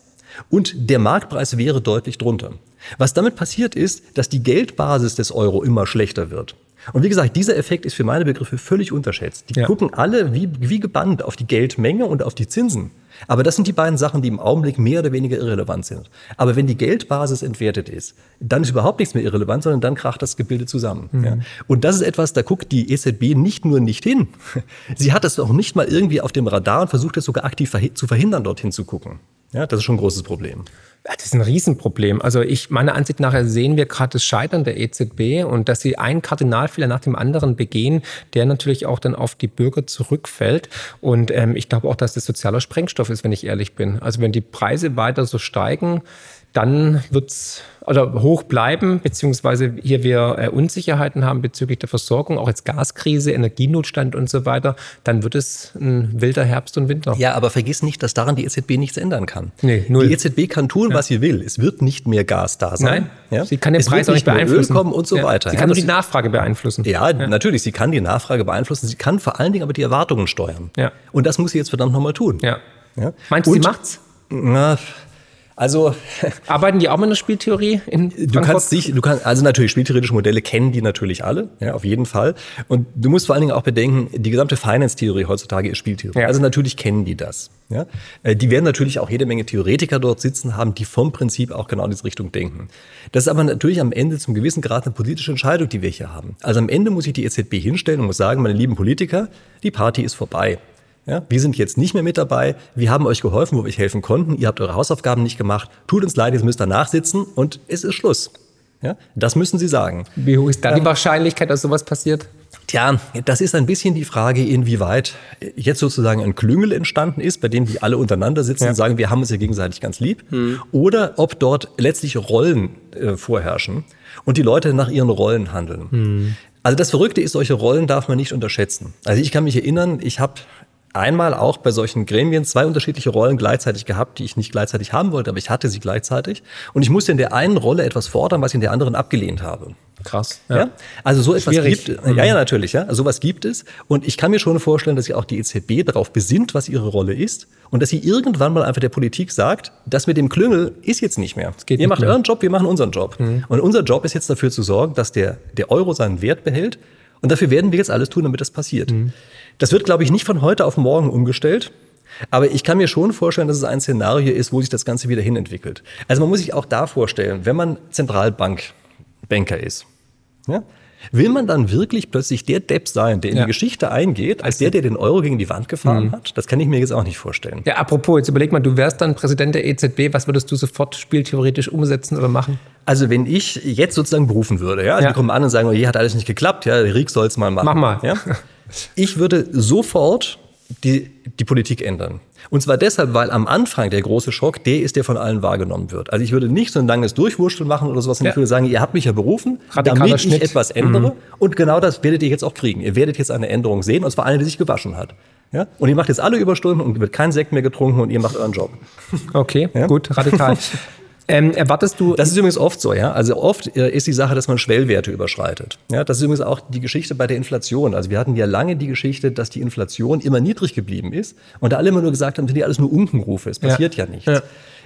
und der Marktpreis wäre deutlich drunter. Was damit passiert ist, dass die Geldbasis des Euro immer schlechter wird. Und wie gesagt, dieser Effekt ist für meine Begriffe völlig unterschätzt. Die ja. gucken alle wie, wie gebannt auf die Geldmenge und auf die Zinsen. Aber das sind die beiden Sachen, die im Augenblick mehr oder weniger irrelevant sind. Aber wenn die Geldbasis entwertet ist, dann ist überhaupt nichts mehr irrelevant, sondern dann kracht das Gebilde zusammen. Mhm. Ja. Und das ist etwas, da guckt die EZB nicht nur nicht hin. Sie hat es auch nicht mal irgendwie auf dem Radar und versucht es sogar aktiv zu verhindern, dorthin zu gucken. Ja, das ist schon ein großes Problem. Das ist ein Riesenproblem. Also ich, meiner Ansicht nach sehen wir gerade das Scheitern der EZB und dass sie einen Kardinalfehler nach dem anderen begehen, der natürlich auch dann auf die Bürger zurückfällt. Und ähm, ich glaube auch, dass das sozialer Sprengstoff ist, wenn ich ehrlich bin. Also wenn die Preise weiter so steigen, dann wird es oder hoch bleiben, beziehungsweise hier wir äh, Unsicherheiten haben bezüglich der Versorgung, auch jetzt Gaskrise, Energienotstand und so weiter, dann wird es ein wilder Herbst und Winter. Ja, aber vergiss nicht, dass daran die EZB nichts ändern kann. Nee, null. Die EZB kann tun, ja. was sie will. Es wird nicht mehr Gas da sein. Nein, ja? sie kann den es Preis auch nicht beeinflussen. Öl kommen und so ja. weiter. Sie kann nur die Nachfrage beeinflussen. Ja, natürlich, sie kann die Nachfrage beeinflussen. Sie kann vor allen Dingen aber die Erwartungen steuern. Ja. Und das muss sie jetzt verdammt nochmal tun. Ja. Meinst du, sie macht's? Na, also arbeiten die auch mit einer Spieltheorie? In du kannst dich, du kannst also natürlich spieltheoretische Modelle kennen die natürlich alle, ja, auf jeden Fall. Und du musst vor allen Dingen auch bedenken, die gesamte Finance-Theorie heutzutage ist Spieltheorie. Ja. Also natürlich kennen die das. Ja, äh, die werden natürlich auch jede Menge Theoretiker dort sitzen haben, die vom Prinzip auch genau in diese Richtung denken. Das ist aber natürlich am Ende zum gewissen Grad eine politische Entscheidung, die wir hier haben. Also am Ende muss ich die EZB hinstellen und muss sagen, meine lieben Politiker, die Party ist vorbei. Ja, wir sind jetzt nicht mehr mit dabei. Wir haben euch geholfen, wo wir euch helfen konnten. Ihr habt eure Hausaufgaben nicht gemacht. Tut uns leid, jetzt müsst ihr nachsitzen und es ist Schluss. Ja, das müssen Sie sagen. Wie hoch ist da die Wahrscheinlichkeit, dass sowas passiert? Tja, das ist ein bisschen die Frage, inwieweit jetzt sozusagen ein Klüngel entstanden ist, bei dem die alle untereinander sitzen ja. und sagen, wir haben uns ja gegenseitig ganz lieb. Hm. Oder ob dort letztlich Rollen äh, vorherrschen und die Leute nach ihren Rollen handeln. Hm. Also das Verrückte ist, solche Rollen darf man nicht unterschätzen. Also ich kann mich erinnern, ich habe einmal auch bei solchen Gremien zwei unterschiedliche Rollen gleichzeitig gehabt, die ich nicht gleichzeitig haben wollte, aber ich hatte sie gleichzeitig. Und ich musste in der einen Rolle etwas fordern, was ich in der anderen abgelehnt habe. Krass. Ja. ja? Also so etwas Schwierig. gibt mhm. Ja, ja, natürlich. Ja. Also sowas gibt es. Und ich kann mir schon vorstellen, dass sich auch die EZB darauf besinnt, was ihre Rolle ist. Und dass sie irgendwann mal einfach der Politik sagt, das mit dem Klüngel ist jetzt nicht mehr. Ihr macht mehr. euren Job, wir machen unseren Job. Mhm. Und unser Job ist jetzt dafür zu sorgen, dass der, der Euro seinen Wert behält. Und dafür werden wir jetzt alles tun, damit das passiert. Mhm. Das wird, glaube ich, nicht von heute auf morgen umgestellt. Aber ich kann mir schon vorstellen, dass es ein Szenario ist, wo sich das Ganze wieder hinentwickelt. Also man muss sich auch da vorstellen, wenn man Zentralbankbanker ist, ja, Will man dann wirklich plötzlich der Depp sein, der in ja. die Geschichte eingeht, als der, der den Euro gegen die Wand gefahren mhm. hat? Das kann ich mir jetzt auch nicht vorstellen. Ja, apropos, jetzt überleg mal, du wärst dann Präsident der EZB, was würdest du sofort spieltheoretisch umsetzen oder machen? Also wenn ich jetzt sozusagen berufen würde, ja, also ja. die kommen an und sagen, oh, hier hat alles nicht geklappt, ja, der Riek soll es mal machen. Mach mal. Ja? Ich würde sofort die, die Politik ändern. Und zwar deshalb, weil am Anfang der große Schock der ist, der von allen wahrgenommen wird. Also ich würde nicht so ein langes Durchwurschteln machen oder sowas, ja. ich würde sagen, ihr habt mich ja berufen, Radikaler damit Schnitt. ich etwas ändere. Mhm. Und genau das werdet ihr jetzt auch kriegen. Ihr werdet jetzt eine Änderung sehen, und zwar eine, die sich gewaschen hat. Ja? Und ihr macht jetzt alle Überstunden und wird kein Sekt mehr getrunken und ihr macht euren Job. Okay, ja? gut, radikal. Ähm, erwartest du. Das ist übrigens oft so, ja. Also oft äh, ist die Sache, dass man Schwellwerte überschreitet. Ja, das ist übrigens auch die Geschichte bei der Inflation. Also wir hatten ja lange die Geschichte, dass die Inflation immer niedrig geblieben ist und da alle immer nur gesagt haben, sind die alles nur Unkenrufe. Es passiert ja, ja nichts. Ja.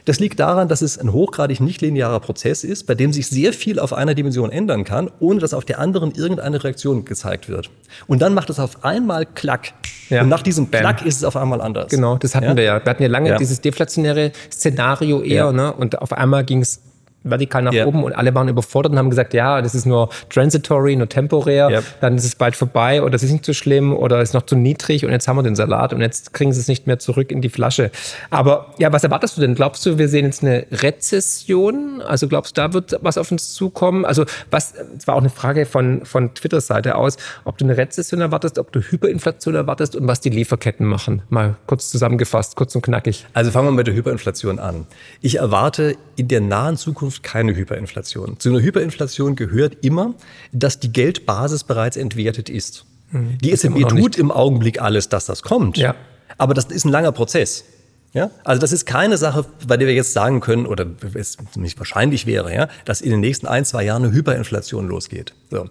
Das liegt daran, dass es ein hochgradig nichtlinearer Prozess ist, bei dem sich sehr viel auf einer Dimension ändern kann, ohne dass auf der anderen irgendeine Reaktion gezeigt wird. Und dann macht es auf einmal Klack. Ja. Und nach diesem Klack Bam. ist es auf einmal anders. Genau, das hatten ja? wir ja. Wir hatten ja lange dieses deflationäre Szenario eher, ne? Und auf einmal ging es vertikal nach yep. oben und alle waren überfordert und haben gesagt, ja, das ist nur transitory, nur temporär, yep. dann ist es bald vorbei oder es ist nicht so schlimm oder ist noch zu niedrig und jetzt haben wir den Salat und jetzt kriegen sie es nicht mehr zurück in die Flasche. Aber ja, was erwartest du denn? Glaubst du, wir sehen jetzt eine Rezession? Also glaubst du, da wird was auf uns zukommen? Also was, es war auch eine Frage von, von Twitter-Seite aus, ob du eine Rezession erwartest, ob du Hyperinflation erwartest und was die Lieferketten machen. Mal kurz zusammengefasst, kurz und knackig. Also fangen wir mit der Hyperinflation an. Ich erwarte in der nahen Zukunft Zukunft keine Hyperinflation. Zu einer Hyperinflation gehört immer, dass die Geldbasis bereits entwertet ist. Mhm. Die EZB tut im Augenblick alles, dass das kommt. Ja. Aber das ist ein langer Prozess. Ja? Also das ist keine Sache, bei der wir jetzt sagen können, oder es nicht wahrscheinlich wäre, ja, dass in den nächsten ein, zwei Jahren eine Hyperinflation losgeht. So.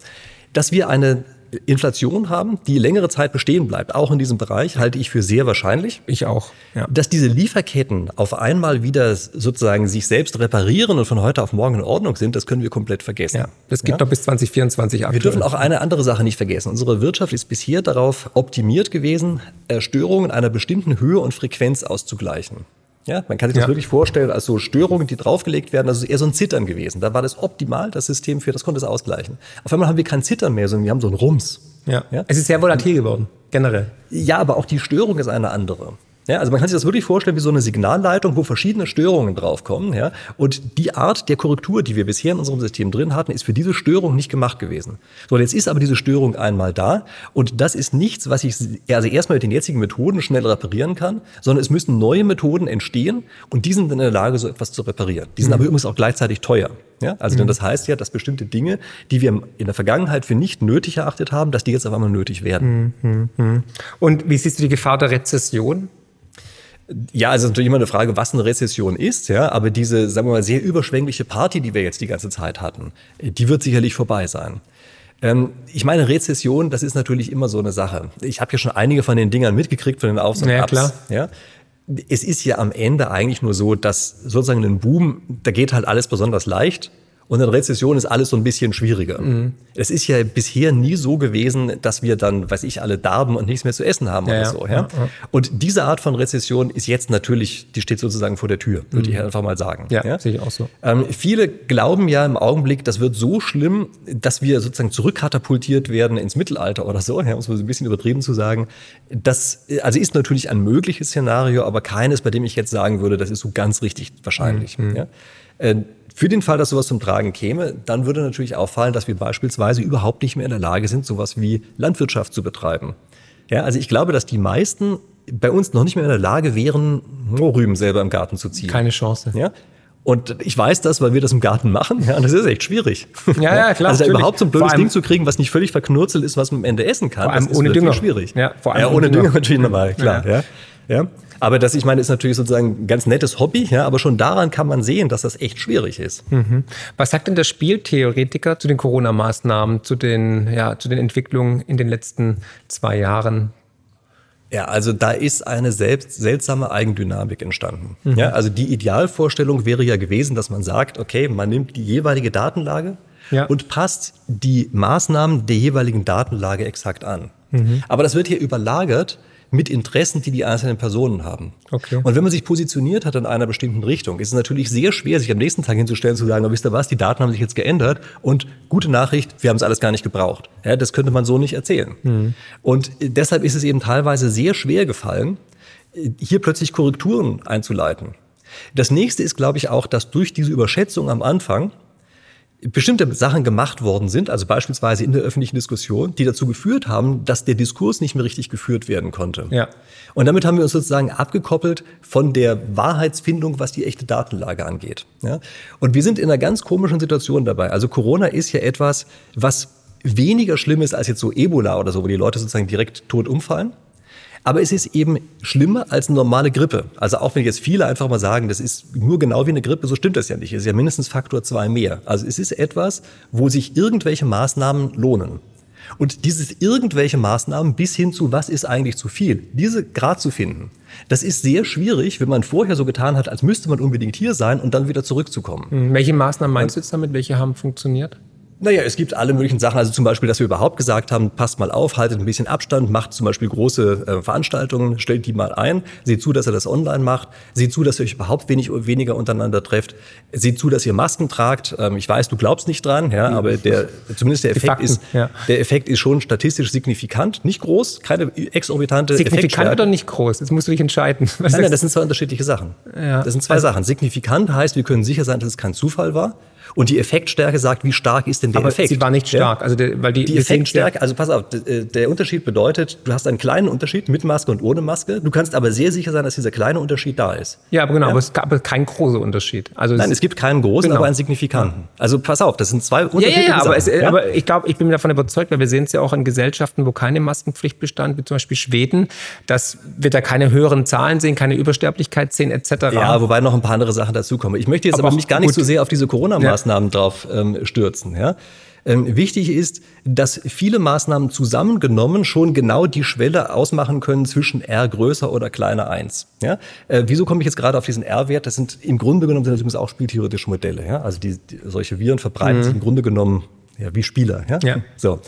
Dass wir eine Inflation haben, die längere Zeit bestehen bleibt, auch in diesem Bereich, halte ich für sehr wahrscheinlich. Ich auch. Ja. Dass diese Lieferketten auf einmal wieder sozusagen sich selbst reparieren und von heute auf morgen in Ordnung sind, das können wir komplett vergessen. Ja, das geht ja? noch bis 2024 aktuell. Wir dürfen auch eine andere Sache nicht vergessen. Unsere Wirtschaft ist bisher darauf optimiert gewesen, Störungen einer bestimmten Höhe und Frequenz auszugleichen. Ja, man kann sich das ja. wirklich vorstellen als so Störungen, die draufgelegt werden. Also eher so ein Zittern gewesen. Da war das optimal, das System für, das konnte es ausgleichen. Auf einmal haben wir kein Zittern mehr, sondern wir haben so einen Rums. Ja. ja. Es ist sehr volatil geworden, generell. Ja, aber auch die Störung ist eine andere. Ja, also man kann sich das wirklich vorstellen wie so eine Signalleitung, wo verschiedene Störungen draufkommen. Ja? Und die Art der Korrektur, die wir bisher in unserem System drin hatten, ist für diese Störung nicht gemacht gewesen. So, jetzt ist aber diese Störung einmal da und das ist nichts, was ich also erstmal mit den jetzigen Methoden schnell reparieren kann, sondern es müssen neue Methoden entstehen und die sind in der Lage, so etwas zu reparieren. Die sind mhm. aber übrigens auch gleichzeitig teuer. Ja? Also mhm. denn das heißt ja, dass bestimmte Dinge, die wir in der Vergangenheit für nicht nötig erachtet haben, dass die jetzt auf einmal nötig werden. Mhm. mhm. Und wie siehst du die Gefahr der Rezession? Ja, also natürlich immer eine Frage, was eine Rezession ist, ja, aber diese, sagen wir mal, sehr überschwängliche Party, die wir jetzt die ganze Zeit hatten, die wird sicherlich vorbei sein. Ähm, ich meine, Rezession, das ist natürlich immer so eine Sache. Ich habe ja schon einige von den Dingern mitgekriegt, von den Aufs und ja, Klar. Ja, es ist ja am Ende eigentlich nur so, dass sozusagen ein Boom, da geht halt alles besonders leicht und in Rezession ist alles so ein bisschen schwieriger. Mhm. Es ist ja bisher nie so gewesen, dass wir dann, weiß ich, alle darben und nichts mehr zu essen haben ja, oder so. Ja? ja? Und diese Art von Rezession ist jetzt natürlich, die steht sozusagen vor der Tür, würde mhm. ich einfach mal sagen. Ja, ja? sehe ich auch so. Ähm, viele glauben ja im Augenblick, das wird so schlimm, dass wir sozusagen zurückkatapultiert werden ins Mittelalter oder so, ja, um es ein bisschen übertrieben zu sagen. Das also ist natürlich ein mögliches Szenario, aber keines, bei dem ich jetzt sagen würde, das ist so ganz richtig wahrscheinlich. Mhm. Ja? Äh, für den Fall, dass sowas zum Tragen käme, dann würde natürlich auffallen, dass wir beispielsweise überhaupt nicht mehr in der Lage sind, sowas wie Landwirtschaft zu betreiben. Ja, also ich glaube, dass die meisten bei uns noch nicht mehr in der Lage wären, Mohrrüben selber im Garten zu ziehen. Keine Chance. Ja? Und ich weiß das, weil wir das im Garten machen. Ja, und das ist echt schwierig. Ja, ja, klar. Also da überhaupt so ein blödes Ding zu kriegen, was nicht völlig verknurzelt ist, was man am Ende essen kann. Vor allem das ohne ist Dünger. schwierig. Ja, vor allem ja, ohne Dünger natürlich normal, klar. Ja. ja. ja. Aber das, ich meine, ist natürlich sozusagen ein ganz nettes Hobby, ja, aber schon daran kann man sehen, dass das echt schwierig ist. Mhm. Was sagt denn der Spieltheoretiker zu den Corona-Maßnahmen, zu den, ja, zu den Entwicklungen in den letzten zwei Jahren? Ja, also da ist eine selbst seltsame Eigendynamik entstanden. Mhm. Ja, also die Idealvorstellung wäre ja gewesen, dass man sagt, okay, man nimmt die jeweilige Datenlage ja. und passt die Maßnahmen der jeweiligen Datenlage exakt an. Mhm. Aber das wird hier überlagert mit Interessen, die die einzelnen Personen haben. Okay. Und wenn man sich positioniert hat in einer bestimmten Richtung, ist es natürlich sehr schwer, sich am nächsten Tag hinzustellen und zu sagen, oh, wisst ihr was, die Daten haben sich jetzt geändert und gute Nachricht, wir haben es alles gar nicht gebraucht. Ja, das könnte man so nicht erzählen. Mhm. Und deshalb ist es eben teilweise sehr schwer gefallen, hier plötzlich Korrekturen einzuleiten. Das nächste ist, glaube ich, auch, dass durch diese Überschätzung am Anfang bestimmte Sachen gemacht worden sind, also beispielsweise in der öffentlichen Diskussion, die dazu geführt haben, dass der Diskurs nicht mehr richtig geführt werden konnte. Ja. Und damit haben wir uns sozusagen abgekoppelt von der Wahrheitsfindung, was die echte Datenlage angeht. Ja? Und wir sind in einer ganz komischen Situation dabei. Also Corona ist ja etwas, was weniger schlimm ist als jetzt so Ebola oder so, wo die Leute sozusagen direkt tot umfallen. Aber es ist eben schlimmer als eine normale Grippe. Also auch wenn jetzt viele einfach mal sagen, das ist nur genau wie eine Grippe, so stimmt das ja nicht. Es ist ja mindestens Faktor zwei mehr. Also es ist etwas, wo sich irgendwelche Maßnahmen lohnen. Und dieses irgendwelche Maßnahmen bis hin zu, was ist eigentlich zu viel, diese Grad zu finden, das ist sehr schwierig, wenn man vorher so getan hat, als müsste man unbedingt hier sein und dann wieder zurückzukommen. Hm, welche Maßnahmen meinst du jetzt damit? Welche haben funktioniert? Naja, es gibt alle möglichen Sachen. Also zum Beispiel, dass wir überhaupt gesagt haben, passt mal auf, haltet ein bisschen Abstand, macht zum Beispiel große äh, Veranstaltungen, stellt die mal ein, seht zu, dass ihr das online macht, seht zu, dass ihr euch überhaupt wenig, weniger untereinander trefft, seht zu, dass ihr Masken tragt. Ähm, ich weiß, du glaubst nicht dran, ja, aber der, zumindest der Effekt Fakten, ist, ja. der Effekt ist schon statistisch signifikant, nicht groß, keine exorbitante Signifikant oder nicht groß? Jetzt musst du dich entscheiden. Nein, nein, das sind zwei unterschiedliche Sachen. Ja. Das sind zwei also, Sachen. Signifikant heißt, wir können sicher sein, dass es kein Zufall war. Und die Effektstärke sagt, wie stark ist denn der Aber Effekt? sie war nicht stark. Ja? Also der, weil die, Die es Effektstärke, also pass auf, äh, der Unterschied bedeutet, du hast einen kleinen Unterschied mit Maske und ohne Maske. Du kannst aber sehr sicher sein, dass dieser kleine Unterschied da ist. Ja, aber genau, Ja? aber es gab keinen großen Unterschied. Also Nein, es gibt keinen großen, Genau. aber einen signifikanten. Also pass auf, das sind zwei ja, ja, unterschiedliche ja, aber, es, ja? aber ich glaube, ich bin davon überzeugt, weil wir sehen es ja auch in Gesellschaften, wo keine Maskenpflicht bestand, wie zum Beispiel Schweden, dass wir da keine höheren Zahlen sehen, keine Übersterblichkeit sehen, etc. Ja, wobei noch ein paar andere Sachen dazukommen. Ich möchte jetzt Aber aber, mich gar nicht gut. so sehr auf diese Corona-Maßnahmen drauf ähm, stürzen. Ja? Ähm, wichtig ist, dass viele Maßnahmen zusammengenommen schon genau die Schwelle ausmachen können zwischen R größer oder kleiner 1. Ja? Äh, wieso komme ich jetzt gerade auf diesen R-Wert? Das sind im Grunde genommen sind das übrigens auch spieltheoretische Modelle. Ja? Also die, die, solche Viren verbreiten sich im Grunde genommen ja, wie Spieler. Ja? Ja. So.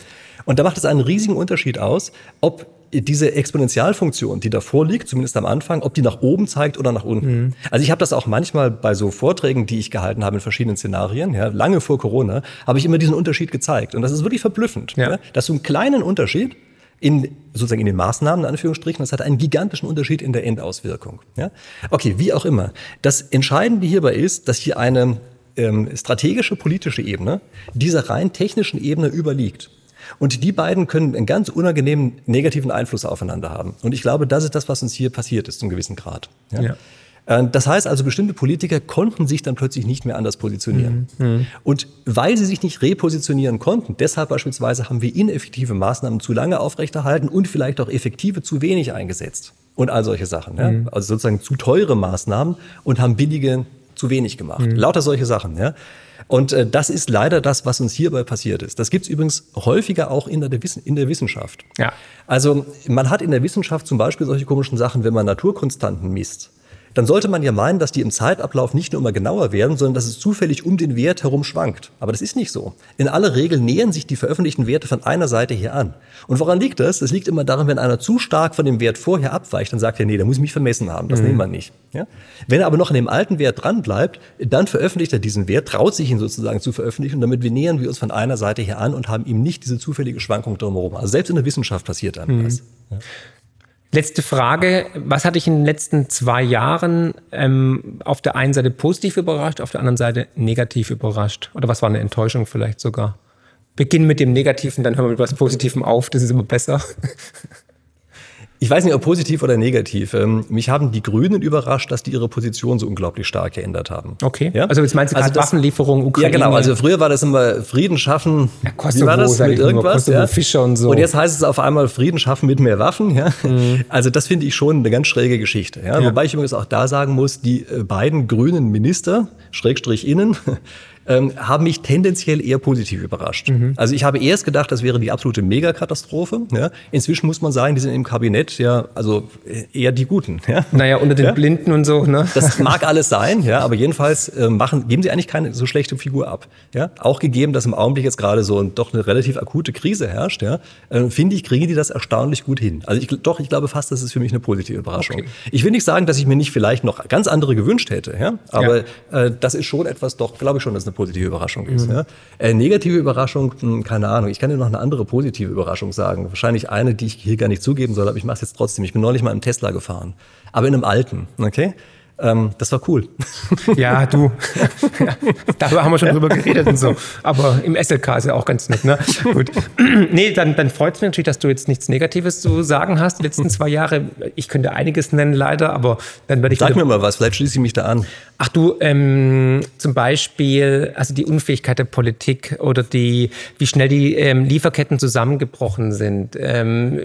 Und da macht es einen riesigen Unterschied aus, ob diese Exponentialfunktion, die davor liegt, zumindest am Anfang, ob die nach oben zeigt oder nach unten. Also ich habe das auch manchmal bei so Vorträgen, die ich gehalten habe in verschiedenen Szenarien, ja, lange vor Corona, habe ich immer diesen Unterschied gezeigt. Und das ist wirklich verblüffend, Ja. ja. dass du einen kleinen Unterschied in sozusagen in den Maßnahmen, in Anführungsstrichen, das hat einen gigantischen Unterschied in der Endauswirkung. Ja? Okay, wie auch immer. Das Entscheidende hierbei ist, dass hier eine ähm, strategische politische Ebene dieser rein technischen Ebene überliegt. Und die beiden können einen ganz unangenehmen negativen Einfluss aufeinander haben. Und ich glaube, das ist das, was uns hier passiert ist, zum gewissen Grad. Ja. Äh, Das heißt also, bestimmte Politiker konnten sich dann plötzlich nicht mehr anders positionieren. Und weil sie sich nicht repositionieren konnten, deshalb beispielsweise haben wir ineffektive Maßnahmen zu lange aufrechterhalten und vielleicht auch effektive zu wenig eingesetzt. Und all solche Sachen. Ja? Also sozusagen zu teure Maßnahmen und haben billige zu wenig gemacht. Lauter solche Sachen. Ja? Und äh, das ist leider das, was uns hierbei passiert ist. Das gibt es übrigens häufiger auch in der, in der Wissenschaft. Ja. Also man hat in der Wissenschaft zum Beispiel solche komischen Sachen, wenn man Naturkonstanten misst. Dann sollte man ja meinen, dass die im Zeitablauf nicht nur immer genauer werden, sondern dass es zufällig um den Wert herum schwankt. Aber das ist nicht so. In aller Regel nähern sich die veröffentlichten Werte von einer Seite her an. Und woran liegt das? Das liegt immer daran, wenn einer zu stark von dem Wert vorher abweicht, dann sagt er, nee, da muss ich mich vermessen haben. Das nehmen wir nicht. Ja? Wenn er aber noch an dem alten Wert dran bleibt, dann veröffentlicht er diesen Wert, traut sich ihn sozusagen zu veröffentlichen. Und damit wir nähern wir uns von einer Seite her an und haben ihm nicht diese zufällige Schwankung drumherum. Also selbst in der Wissenschaft passiert einem das. Letzte Frage. Was hat dich in den letzten zwei Jahren ähm, auf der einen Seite positiv überrascht, auf der anderen Seite negativ überrascht? Oder was war eine Enttäuschung vielleicht sogar? Beginn mit dem Negativen, dann hören wir mit was Positivem auf. Das ist immer besser. Ich weiß nicht, ob positiv oder negativ. Ähm, mich haben die Grünen überrascht, dass die ihre Position so unglaublich stark geändert haben. Okay. Ja? Also jetzt meinst du gerade das- Waffenlieferung, Ukraine? Ja, genau. Also früher war das immer Frieden schaffen. Ja, Kosovo, Wie war das mit irgendwas? Kosovo, Fischer und so. Und jetzt heißt es auf einmal Frieden schaffen mit mehr Waffen. Ja? Also das finde ich schon eine ganz schräge Geschichte. Ja? Ja. Wobei ich übrigens auch da sagen muss, die äh, beiden grünen Minister, Schrägstrich innen, ähm, haben mich tendenziell eher positiv überrascht. Mhm. Also ich habe erst gedacht, das wäre die absolute Megakatastrophe. Ja? Inzwischen muss man sagen, die sind im Kabinett ja also äh, eher die Guten. Ja? Naja, unter den Ja? Blinden und so, ne? Das mag alles sein, ja, aber jedenfalls äh, machen, geben sie eigentlich keine so schlechte Figur ab. Ja? Auch gegeben, dass im Augenblick jetzt gerade so ein, doch eine relativ akute Krise herrscht, ja, äh, finde ich, kriegen die das erstaunlich gut hin. Also ich, doch, ich glaube fast, das ist für mich eine positive Überraschung. Okay. Ich will nicht sagen, dass ich mir nicht vielleicht noch ganz andere gewünscht hätte, ja, aber äh, das ist schon etwas, doch, glaube ich schon, dass eine positive Überraschung ist. Ja? Äh, negative Überraschung, hm, keine Ahnung. Ich kann dir noch eine andere positive Überraschung sagen. Wahrscheinlich eine, die ich hier gar nicht zugeben soll, aber ich mache es jetzt trotzdem. Ich bin neulich mal im Tesla gefahren, aber in einem alten, okay? Ähm, das war cool. Ja, du. Ja, darüber haben wir schon drüber geredet und so. Aber im SLK ist ja auch ganz nett, ne? Gut. Nee, dann, dann freut es mich natürlich, dass du jetzt nichts Negatives zu sagen hast. Die letzten zwei Jahre, ich könnte einiges nennen, leider, aber dann werde ich. Sag mir mal was, vielleicht schließe ich mich da an. Ach du, ähm, zum Beispiel, also die Unfähigkeit der Politik oder die, wie schnell die ähm, Lieferketten zusammengebrochen sind. Ähm,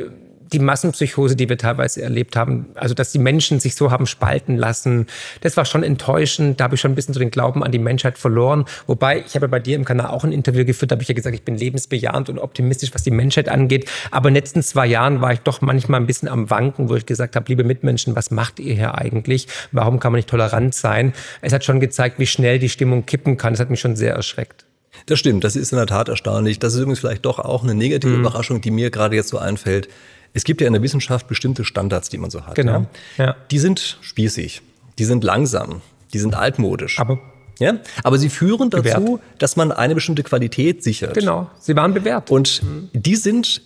die Massenpsychose, die wir teilweise erlebt haben, also dass die Menschen sich so haben spalten lassen, das war schon enttäuschend. Da habe ich schon ein bisschen so den Glauben an die Menschheit verloren. Wobei, ich habe ja bei dir im Kanal auch ein Interview geführt, da habe ich ja gesagt, ich bin lebensbejahend und optimistisch, was die Menschheit angeht. Aber in den letzten zwei Jahren war ich doch manchmal ein bisschen am Wanken, wo ich gesagt habe, liebe Mitmenschen, was macht ihr hier eigentlich? Warum kann man nicht tolerant sein? Es hat schon gezeigt, wie schnell die Stimmung kippen kann. Das hat mich schon sehr erschreckt. Das stimmt, das ist in der Tat erstaunlich. Das ist übrigens vielleicht doch auch eine negative Mhm. Überraschung, die mir gerade jetzt so einfällt. Es gibt ja in der Wissenschaft bestimmte Standards, die man so hat. Genau, Ja? ja. Die sind spießig, die sind langsam, die sind altmodisch. Aber ja? Aber sie führen dazu, Bewährt. dass man eine bestimmte Qualität sichert. genau, sie waren bewährt. Und die sind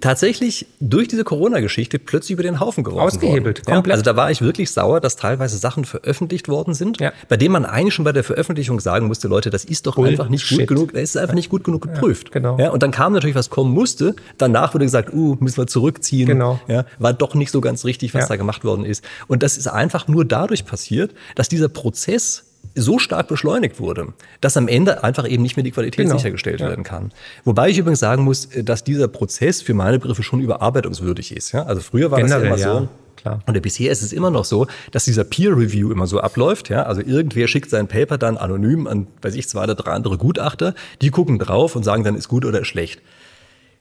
tatsächlich durch diese Corona-Geschichte plötzlich über den Haufen geworfen Ausgehebelt, worden. komplett. Ja, also da war ich wirklich sauer, dass teilweise Sachen veröffentlicht worden sind, ja. bei denen man eigentlich schon bei der Veröffentlichung sagen musste, Leute, das ist doch Bullshit. einfach nicht gut genug, das ist einfach nicht gut genug geprüft. Ja, genau. Ja, und dann kam natürlich, was kommen musste. Danach wurde gesagt, uh, müssen wir zurückziehen. Genau. Ja, war doch nicht so ganz richtig, was da gemacht worden ist. Und das ist einfach nur dadurch passiert, dass dieser Prozess so stark beschleunigt wurde, dass am Ende einfach eben nicht mehr die Qualität genau. sichergestellt ja. werden kann. Wobei ich übrigens sagen muss, dass dieser Prozess für meine Begriffe schon überarbeitungswürdig ist. Ja? Also früher war Generell, das ja immer so. Klar. Und bisher ist es immer noch so, dass dieser Peer Review immer so abläuft. Ja? Also irgendwer schickt sein Paper dann anonym an, weiß ich, zwei oder drei andere Gutachter. Die gucken drauf und sagen dann, ist gut oder ist schlecht.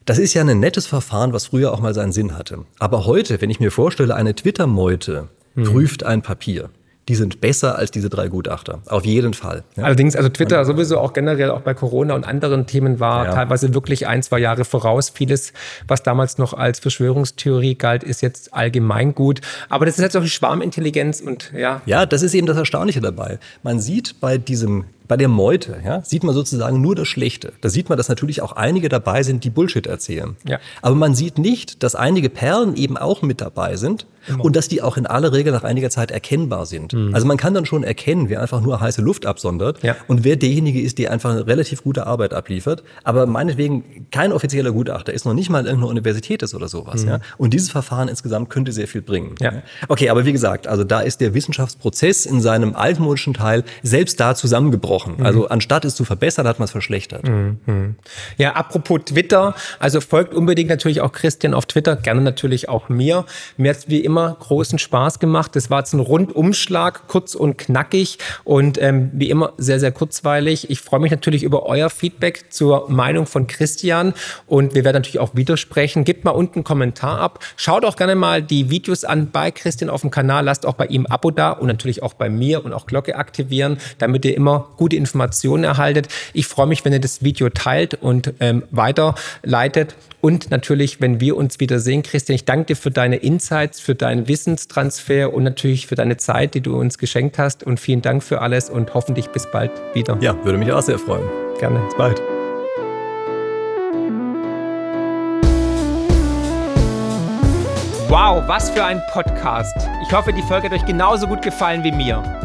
Das ist ja ein nettes Verfahren, was früher auch mal seinen Sinn hatte. Aber heute, wenn ich mir vorstelle, eine Twitter-Meute hm. prüft ein Papier, die sind besser als diese drei Gutachter. Auf jeden Fall. Ja. Allerdings, also Twitter sowieso auch generell auch bei Corona und anderen Themen war ja. teilweise wirklich ein, zwei Jahre voraus. Vieles, was damals noch als Verschwörungstheorie galt, ist jetzt allgemein gut. Aber das ist jetzt auch die Schwarmintelligenz und ja. Ja, das ist eben das Erstaunliche dabei. Man sieht bei diesem bei der Meute ja, sieht man sozusagen nur das Schlechte. Da sieht man, dass natürlich auch einige dabei sind, die Bullshit erzählen. Ja. Aber man sieht nicht, dass einige Perlen eben auch mit dabei sind Immer. und dass die auch in aller Regel nach einiger Zeit erkennbar sind. Mhm. Also man kann dann schon erkennen, wer einfach nur heiße Luft absondert ja. und wer derjenige ist, der einfach eine relativ gute Arbeit abliefert. Aber meinetwegen kein offizieller Gutachter ist noch nicht mal in irgendeiner Universität ist oder sowas. Mhm. Ja. Und dieses Verfahren insgesamt könnte sehr viel bringen. Ja. Okay, aber wie gesagt, also da ist der Wissenschaftsprozess in seinem altmodischen Teil selbst da zusammengebrochen. Mhm. Also anstatt es zu verbessern, hat man es verschlechtert. Mhm. Ja, apropos Twitter, also folgt unbedingt natürlich auch Christian auf Twitter, gerne natürlich auch mir. Mir hat wie immer großen Spaß gemacht. Das war jetzt ein Rundumschlag, kurz und knackig und ähm, wie immer sehr, sehr kurzweilig. Ich freue mich natürlich über euer Feedback zur Meinung von Christian und wir werden natürlich auch widersprechen. Gebt mal unten einen Kommentar ab. Schaut auch gerne mal die Videos an bei Christian auf dem Kanal. Lasst auch bei ihm ein Abo da und natürlich auch bei mir und auch Glocke aktivieren, damit ihr immer gute Informationen erhaltet. Ich freue mich, wenn ihr das Video teilt und ähm, weiterleitet und natürlich, wenn wir uns wieder sehen, Christian, ich danke dir für deine Insights, für deinen Wissenstransfer und natürlich für deine Zeit, die du uns geschenkt hast. Und vielen Dank für alles und hoffentlich bis bald wieder. Ja, würde mich auch sehr freuen. Gerne. Bis bald. Wow, was für ein Podcast. Ich hoffe, die Folge hat euch genauso gut gefallen wie mir.